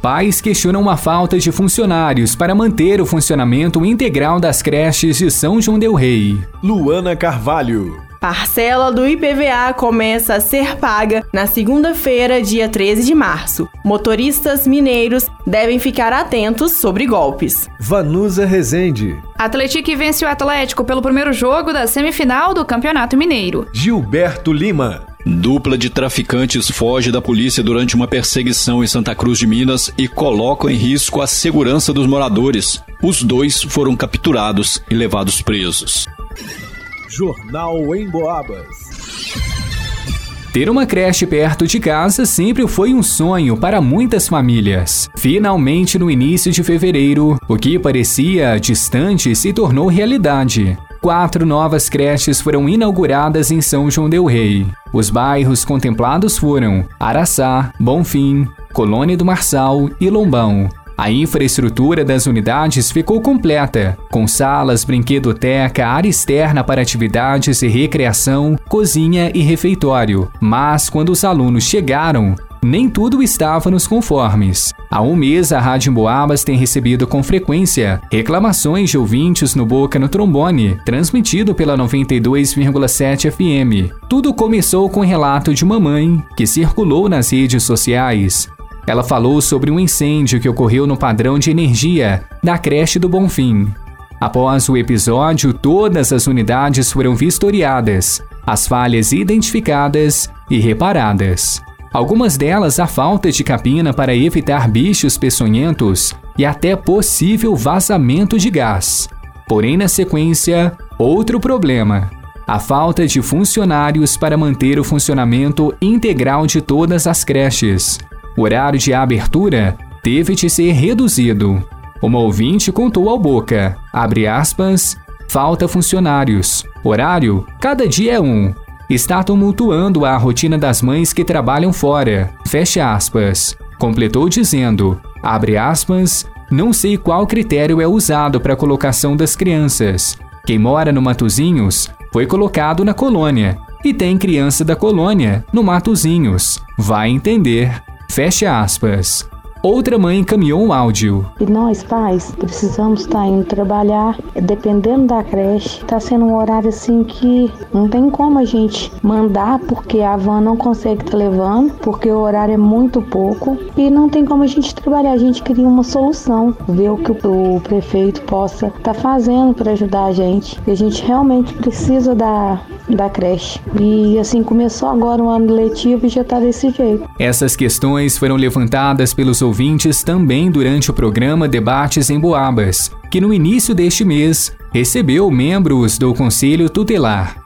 Pais questionam a falta de funcionários para manter o funcionamento integral das creches de São João Del Rei. Luana Carvalho. Parcela do IPVA começa a ser paga na segunda-feira, dia 13 de março. Motoristas mineiros devem ficar atentos sobre golpes. Vanusa Rezende. Atlético vence o Atlético pelo primeiro jogo da semifinal do Campeonato Mineiro. Gilberto Lima. Dupla de traficantes foge da polícia durante uma perseguição em Santa Cruz de Minas e colocam em risco a segurança dos moradores. Os dois foram capturados e levados presos. Jornal em Boabas. Ter uma creche perto de casa sempre foi um sonho para muitas famílias. Finalmente, no início de fevereiro, o que parecia distante se tornou realidade. Quatro novas creches foram inauguradas em São João Del Rei. Os bairros contemplados foram Araçá, Bonfim, Colônia do Marçal e Lombão. A infraestrutura das unidades ficou completa, com salas, brinquedoteca, área externa para atividades e recreação, cozinha e refeitório. Mas quando os alunos chegaram, nem tudo estava nos conformes. Há um mês, a Rádio Boabas tem recebido com frequência reclamações de ouvintes no Boca no Trombone, transmitido pela 92,7 FM. Tudo começou com o relato de uma mãe que circulou nas redes sociais ela falou sobre um incêndio que ocorreu no padrão de energia da creche do Bonfim. Após o episódio, todas as unidades foram vistoriadas, as falhas identificadas e reparadas. Algumas delas a falta de capina para evitar bichos peçonhentos e até possível vazamento de gás. Porém, na sequência, outro problema: a falta de funcionários para manter o funcionamento integral de todas as creches. O horário de abertura teve de ser reduzido. Uma ouvinte contou ao Boca, abre aspas, falta funcionários. Horário, cada dia é um. Está tumultuando a rotina das mães que trabalham fora. Fecha aspas. Completou dizendo, abre aspas, não sei qual critério é usado para a colocação das crianças. Quem mora no Matozinhos foi colocado na colônia e tem criança da colônia no Matozinhos. Vai entender. Fecha aspas. Outra mãe encaminhou um áudio. E nós, pais, precisamos estar tá indo trabalhar, dependendo da creche. Está sendo um horário assim que não tem como a gente mandar, porque a van não consegue estar tá levando, porque o horário é muito pouco. E não tem como a gente trabalhar. A gente queria uma solução, ver o que o prefeito possa estar tá fazendo para ajudar a gente. E a gente realmente precisa da, da creche. E assim, começou agora um ano letivo e já está desse jeito. Essas questões foram levantadas pelos ouvintes também durante o programa Debates em Boabas, que no início deste mês recebeu membros do Conselho Tutelar.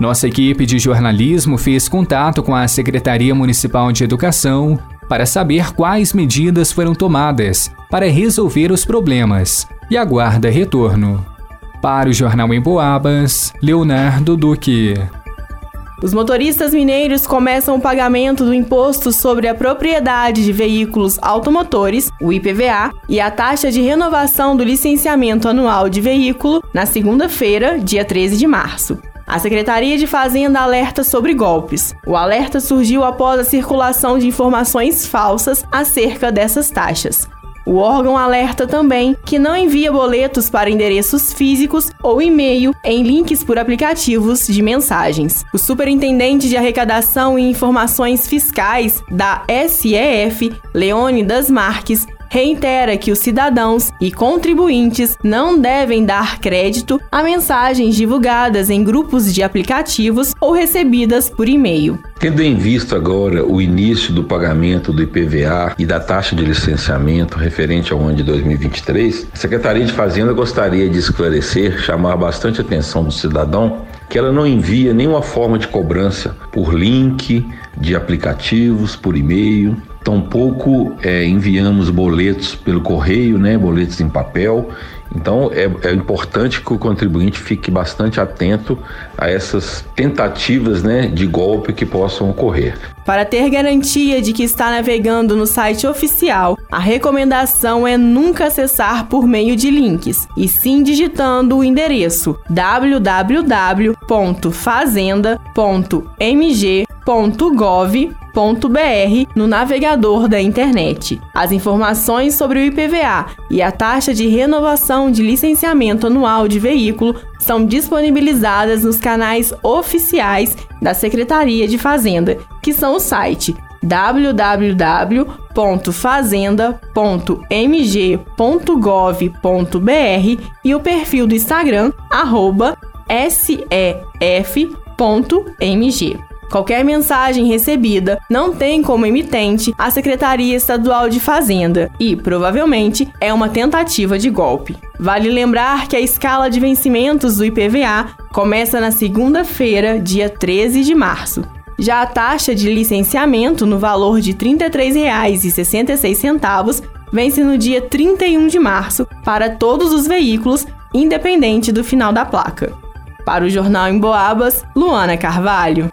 Nossa equipe de jornalismo fez contato com a Secretaria Municipal de Educação para saber quais medidas foram tomadas para resolver os problemas e aguarda retorno. Para o Jornal em Boabas, Leonardo Duque. Os motoristas mineiros começam o pagamento do Imposto sobre a Propriedade de Veículos Automotores, o IPVA, e a taxa de renovação do licenciamento anual de veículo na segunda-feira, dia 13 de março. A Secretaria de Fazenda alerta sobre golpes. O alerta surgiu após a circulação de informações falsas acerca dessas taxas. O órgão alerta também que não envia boletos para endereços físicos ou e-mail em links por aplicativos de mensagens. O superintendente de arrecadação e informações fiscais da SEF, Leônidas Marques, reitera que os cidadãos e contribuintes não devem dar crédito a mensagens divulgadas em grupos de aplicativos ou recebidas por e-mail. Tendo em vista agora o início do pagamento do IPVA e da taxa de licenciamento referente ao ano de 2023, a Secretaria de Fazenda gostaria de esclarecer, chamar bastante atenção do cidadão que ela não envia nenhuma forma de cobrança por link de aplicativos, por e-mail, Tampouco é, enviamos boletos pelo correio, né, boletos em papel, Então é, é importante que o contribuinte fique bastante atento a essas tentativas né, de golpe que possam ocorrer. Para ter garantia de que está navegando no site oficial, a recomendação é nunca acessar por meio de links, e sim digitando o endereço www.fazenda.mg.gov.br no navegador da internet. As informações sobre o IPVA e a taxa de renovação de licenciamento anual de veículo são disponibilizadas nos canais oficiais da Secretaria de Fazenda, que são o site www.fazenda.mg.gov.br e o perfil do Instagram sef.mg. Qualquer mensagem recebida não tem como emitente a Secretaria Estadual de Fazenda e, provavelmente, é uma tentativa de golpe. Vale lembrar que a escala de vencimentos do IPVA começa na segunda-feira, dia 13 de março. Já a taxa de licenciamento, no valor de R$ 33,66, vence no dia 31 de março para todos os veículos, independente do final da placa. Para o Jornal em Boabas, Luana Carvalho.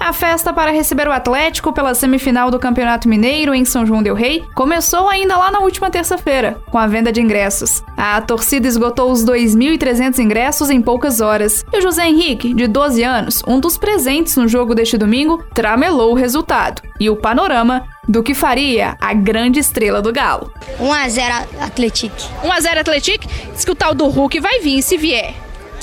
A festa para receber o Atlético pela semifinal do Campeonato Mineiro em São João del Rei começou ainda lá na última terça-feira, com a venda de ingressos. A torcida esgotou os 2.300 ingressos em poucas horas. E o José Henrique, de 12 anos, um dos presentes no jogo deste domingo, tramelou o resultado e o panorama do que faria a grande estrela do Galo. 1x0 Atlético. 1x0 Atlético? Diz que o tal do Hulk vai vir se vier.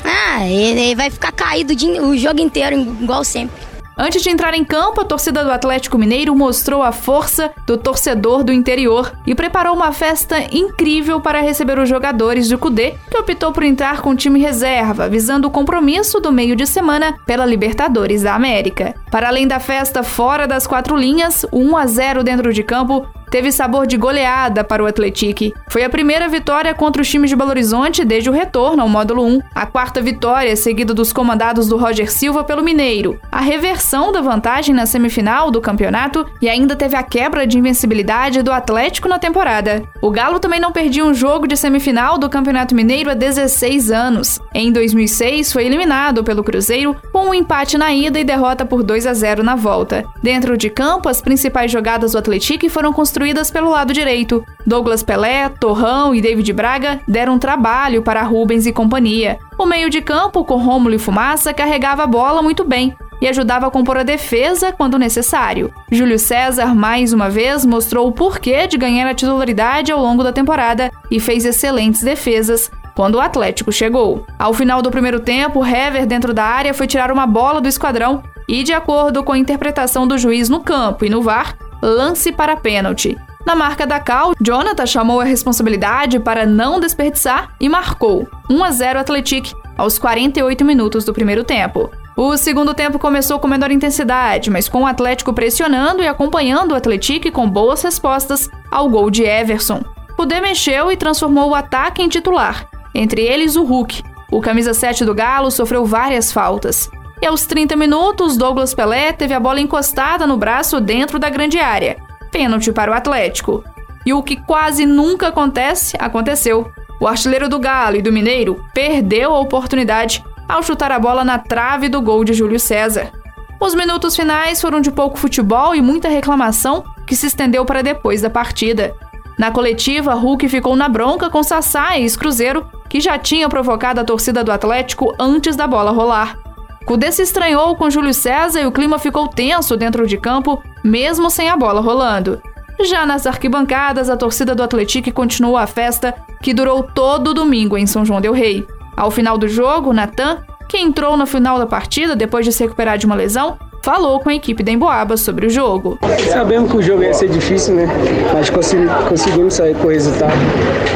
Ah, ele vai ficar caído o jogo inteiro, igual sempre. Antes de entrar em campo, a torcida do Atlético Mineiro mostrou a força do torcedor do interior e preparou uma festa incrível para receber os jogadores do Cudê, que optou por entrar com time reserva, visando o compromisso do meio de semana pela Libertadores da América. Para além da festa fora das quatro linhas, 1 a 0 dentro de campo teve sabor de goleada para o Atlético. Foi a primeira vitória contra os times de Belo Horizonte desde o retorno ao módulo 1. A quarta vitória, seguida dos comandados do Roger Silva pelo Mineiro. A reversão da vantagem na semifinal do campeonato e ainda teve a quebra de invencibilidade do Atlético na temporada. O Galo também não perdia um jogo de semifinal do Campeonato Mineiro há 16 anos. Em 2006, foi eliminado pelo Cruzeiro com um empate na ida e derrota por 2 a 0 na volta. Dentro de campo, as principais jogadas do Atlético foram construídas construídas pelo lado direito. Douglas Pelé, Torrão e David Braga deram trabalho para Rubens e companhia. O meio de campo, com Rômulo e Fumaça, carregava a bola muito bem e ajudava a compor a defesa quando necessário. Júlio César, mais uma vez, mostrou o porquê de ganhar a titularidade ao longo da temporada e fez excelentes defesas quando o Atlético chegou. Ao final do primeiro tempo, Hever, dentro da área, foi tirar uma bola do esquadrão e, de acordo com a interpretação do juiz no campo e no VAR, lance para pênalti. Na marca da Cal, Jonathan chamou a responsabilidade para não desperdiçar e marcou 1 a 0 Atlético aos 48 minutos do primeiro tempo. O segundo tempo começou com menor intensidade, mas com o Atlético pressionando e acompanhando o Atlético com boas respostas ao gol de Everson. O D mexeu e transformou o ataque em titular, entre eles o Hulk. O camisa 7 do Galo sofreu várias faltas. E aos 30 minutos, Douglas Pelé teve a bola encostada no braço dentro da grande área. Pênalti para o Atlético. E o que quase nunca acontece, aconteceu. O artilheiro do Galo e do Mineiro perdeu a oportunidade ao chutar a bola na trave do gol de Júlio César. Os minutos finais foram de pouco futebol e muita reclamação que se estendeu para depois da partida. Na coletiva, Hulk ficou na bronca com Sassá e ex-Cruzeiro, que já tinha provocado a torcida do Atlético antes da bola rolar. Cudê se estranhou com Júlio César e o clima ficou tenso dentro de campo, mesmo sem a bola rolando. Já nas arquibancadas, a torcida do Atlético continuou a festa, que durou todo domingo em São João del Rei. Ao final do jogo, Natan, que entrou na final da partida depois de se recuperar de uma lesão, falou com a equipe da Emboaba sobre o jogo. Sabemos que o jogo ia ser difícil, né? Mas conseguimos sair com o resultado.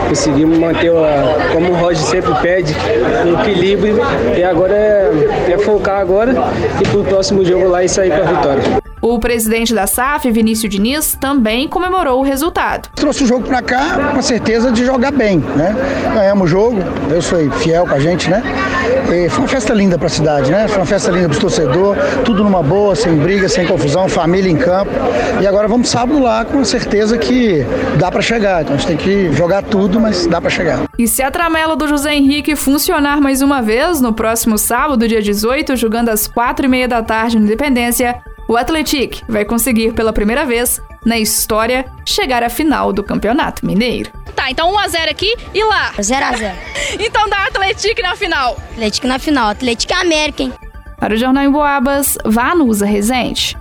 Conseguimos manter, a, como o Roger sempre pede, um equilíbrio. E agora é, é focar agora e pro próximo jogo lá e sair com a vitória. O presidente da SAF, Vinícius Diniz, também comemorou o resultado. Trouxe o jogo para cá com a certeza de jogar bem, né? Ganhamos o jogo, Deus foi fiel com a gente, né? E foi uma festa linda para a cidade, né? Foi uma festa linda para os torcedores, tudo numa boa, sem briga, sem confusão, família em campo. E agora vamos sábado lá com certeza que dá para chegar. Então a gente tem que jogar tudo, mas dá para chegar. E se a tramela do José Henrique funcionar mais uma vez no próximo sábado, dia 18, jogando às quatro e meia da tarde na Independência, o Atlético vai conseguir pela primeira vez na história chegar à final do Campeonato Mineiro. Tá, então 1x0 aqui e lá. 0x0. então dá Atlético na final. Atlético na final. Atlético América, hein? Para o Jornal em Boabas, Vanusa Resente.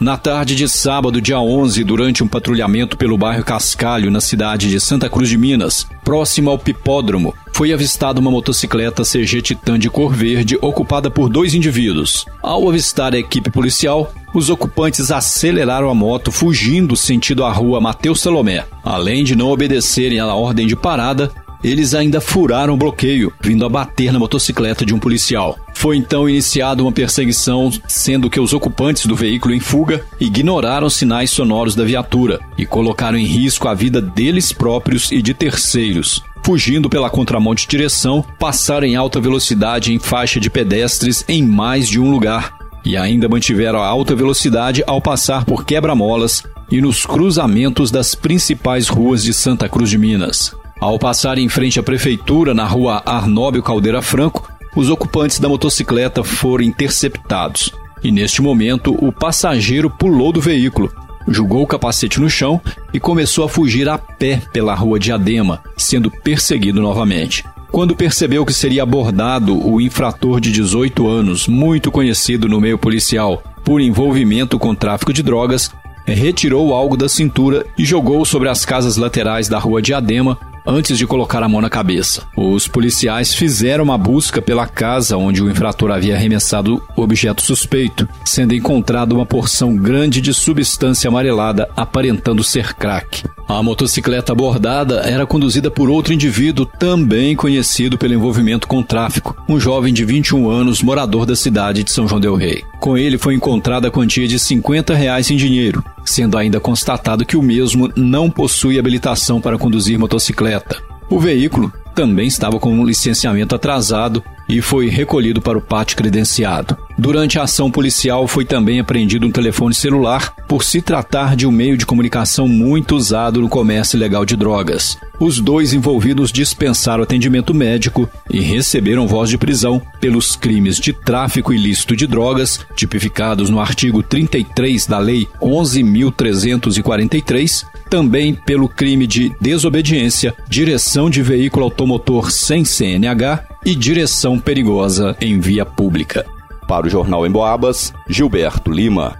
Na tarde de sábado, dia 11, durante um patrulhamento pelo bairro Cascalho, na cidade de Santa Cruz de Minas, próximo ao Pipódromo, foi avistada uma motocicleta CG Titan de cor verde ocupada por dois indivíduos. Ao avistar a equipe policial, os ocupantes aceleraram a moto, fugindo sentido a rua Mateus Salomé. Além de não obedecerem à ordem de parada, eles ainda furaram o bloqueio, vindo a bater na motocicleta de um policial. Foi então iniciada uma perseguição, sendo que os ocupantes do veículo em fuga ignoraram sinais sonoros da viatura e colocaram em risco a vida deles próprios e de terceiros. Fugindo pela contramão de direção, passaram em alta velocidade em faixa de pedestres em mais de um lugar e ainda mantiveram a alta velocidade ao passar por quebra-molas e nos cruzamentos das principais ruas de Santa Cruz de Minas. Ao passar em frente à prefeitura, na rua Arnóbio Caldeira Franco, os ocupantes da motocicleta foram interceptados. E neste momento, o passageiro pulou do veículo, jogou o capacete no chão e começou a fugir a pé pela rua Diadema, sendo perseguido novamente. Quando percebeu que seria abordado, o infrator de 18 anos, muito conhecido no meio policial por envolvimento com tráfico de drogas, retirou algo da cintura e jogou sobre as casas laterais da rua Diadema, antes de colocar a mão na cabeça. Os policiais fizeram uma busca pela casa onde o infrator havia arremessado o objeto suspeito, sendo encontrada uma porção grande de substância amarelada aparentando ser crack. A motocicleta abordada era conduzida por outro indivíduo também conhecido pelo envolvimento com tráfico, um jovem de 21 anos, morador da cidade de São João del Rei. Com ele foi encontrada a quantia de 50 reais em dinheiro, sendo ainda constatado que o mesmo não possui habilitação para conduzir motocicleta. O veículo também estava com um licenciamento atrasado e foi recolhido para o pátio credenciado. Durante a ação policial foi também apreendido um telefone celular por se tratar de um meio de comunicação muito usado no comércio ilegal de drogas. Os dois envolvidos dispensaram atendimento médico e receberam voz de prisão pelos crimes de tráfico ilícito de drogas, tipificados no artigo 33 da Lei 11.343, também pelo crime de desobediência, direção de veículo automotor sem CNH e direção perigosa em via pública. Para o Jornal em Boabas, Gilberto Lima.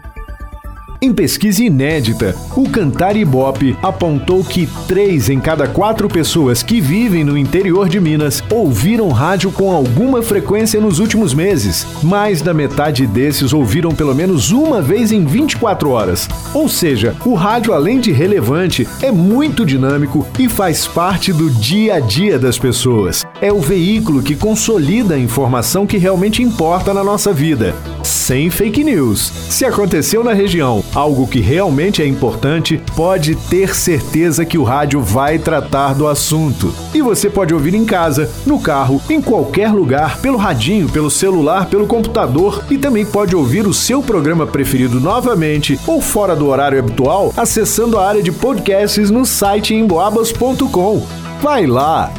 Em pesquisa inédita, o Cantar Ibope apontou que três em cada quatro pessoas que vivem no interior de Minas ouviram rádio com alguma frequência nos últimos meses. Mais da metade desses ouviram pelo menos uma vez em 24 horas. Ou seja, o rádio, além de relevante, é muito dinâmico e faz parte do dia a dia das pessoas. É o veículo que consolida a informação que realmente importa na nossa vida. Sem fake news. Se aconteceu na região algo que realmente é importante, pode ter certeza que o rádio vai tratar do assunto. E você pode ouvir em casa, no carro, em qualquer lugar, pelo radinho, pelo celular, pelo computador e também pode ouvir o seu programa preferido novamente ou fora do horário habitual acessando a área de podcasts no site emboabas.com. Vai lá!